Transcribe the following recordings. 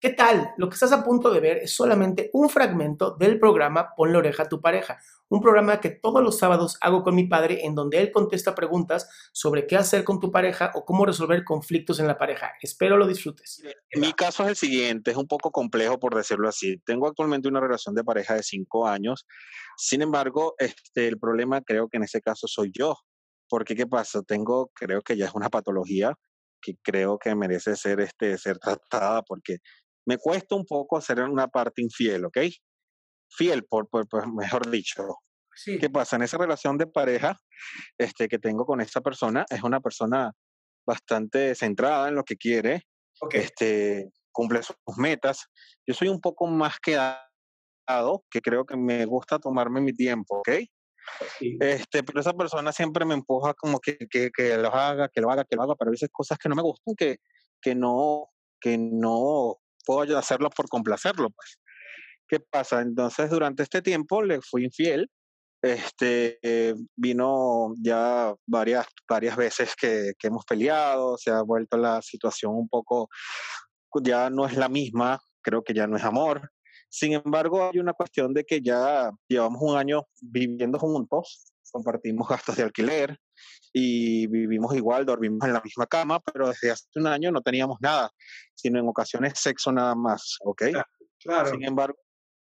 ¿Qué tal? Lo que estás a punto de ver es solamente un fragmento del programa Pon la oreja a tu pareja, un programa que todos los sábados hago con mi padre en donde él contesta preguntas sobre qué hacer con tu pareja o cómo resolver conflictos en la pareja. Espero lo disfrutes. Mi caso es el siguiente, es un poco complejo por decirlo así. Tengo actualmente una relación de pareja de cinco años, sin embargo, este, el problema creo que en ese caso soy yo, porque ¿qué pasa? Tengo, creo que ya es una patología que creo que merece ser, este, ser tratada porque me cuesta un poco hacer una parte infiel, ¿ok? Fiel, por, por, mejor dicho. Sí. ¿Qué pasa? En esa relación de pareja este, que tengo con esta persona, es una persona bastante centrada en lo que quiere, okay. este, cumple sus metas. Yo soy un poco más quedado, que creo que me gusta tomarme mi tiempo, ¿ok? Sí. Este, pero esa persona siempre me empuja como que, que, que, lo haga, que lo haga, que lo haga, pero a veces cosas que no me gustan, que, que no, que no puedo hacerlo por complacerlo, pues. ¿Qué pasa? Entonces, durante este tiempo le fui infiel. Este, eh, vino ya varias, varias veces que, que hemos peleado, se ha vuelto la situación un poco, ya no es la misma, creo que ya no es amor. Sin embargo, hay una cuestión de que ya llevamos un año viviendo juntos, compartimos gastos de alquiler y vivimos igual, dormimos en la misma cama, pero desde hace un año no teníamos nada, sino en ocasiones sexo nada más, ¿ok? Claro. Sin embargo,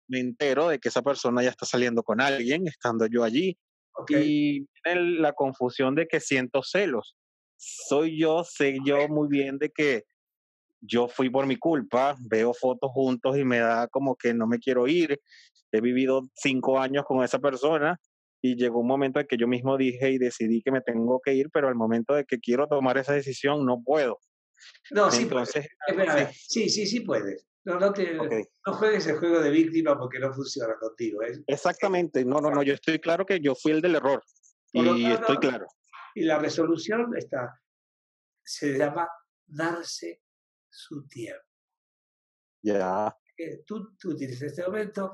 me entero de que esa persona ya está saliendo con alguien, estando yo allí, okay. y la confusión de que siento celos. Soy yo, sé yo muy bien de que yo fui por mi culpa, veo fotos juntos y me da como que no me quiero ir. He vivido cinco años con esa persona y llegó un momento en que yo mismo dije y decidí que me tengo que ir, pero al momento de que quiero tomar esa decisión no puedo. No, sí, Entonces, espera, sí. sí, sí, puedes. No, no, te, okay. no juegues el juego de víctima porque no funciona contigo. ¿eh? Exactamente, no, no, no, yo estoy claro que yo fui el del error y estoy claro. Y la resolución está, se llama darse su tiempo. Ya. Yeah. Tú, tú tienes este momento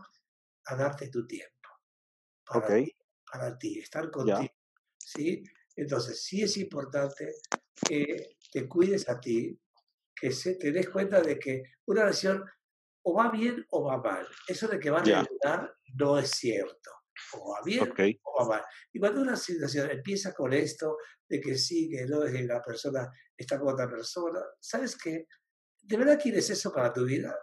a darte tu tiempo. Para okay. ti, para ti, estar contigo. Yeah. ¿sí? Entonces, sí es importante que te cuides a ti, que se, te des cuenta de que una relación o va bien o va mal. Eso de que va a yeah. regular no es cierto. O va bien okay. o va mal. Y cuando una situación empieza con esto, de que sí, que no, es que la persona está con otra persona, ¿sabes qué? ¿De verdad quieres eso para tu vida?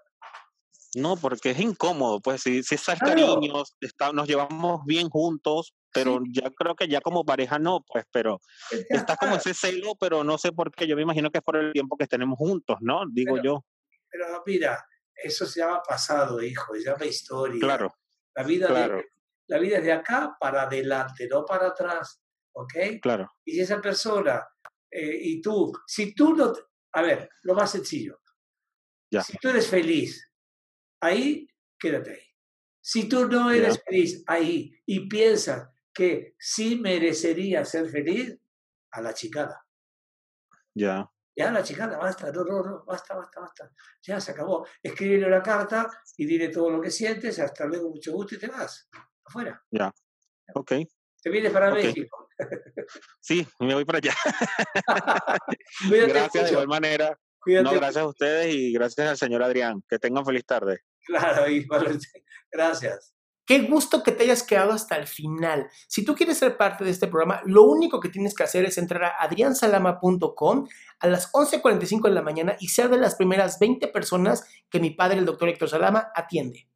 No, porque es incómodo, pues si, si estás claro. cariños, está, nos llevamos bien juntos, pero sí. ya creo que ya como pareja no, pues, pero ya está como ese celo, pero no sé por qué, yo me imagino que es por el tiempo que tenemos juntos, ¿no? Digo pero, yo. Pero mira, eso se llama pasado, hijo, se llama historia. Claro. La vida, claro. De, la vida es de acá para adelante, no para atrás, ¿ok? Claro. Y si esa persona, eh, y tú, si tú no, a ver, lo más sencillo, ya. si tú eres feliz, ahí, quédate ahí. Si tú no eres Ya. feliz ahí y piensas que sí merecería ser feliz, a la chicada. Ya. Ya, la chicada, basta, no, no, no, basta, basta, basta. Ya se acabó. Escríbele una carta y dile todo lo que sientes, hasta luego, mucho gusto y te vas. Afuera. Ya. Ok. Te vienes para Ok. México. Sí, me voy para allá. Gracias de mucho. igual manera. Cuídate No, gracias a ustedes y gracias al señor Adrián. Que tengan feliz tarde. Claro, igualmente. Gracias. Qué gusto que te hayas quedado hasta el final. Si tú quieres ser parte de este programa, lo único que tienes que hacer es entrar a adriansalama.com a las 11.45 de la mañana y ser de las primeras 20 personas que mi padre, el doctor Héctor Salama, atiende.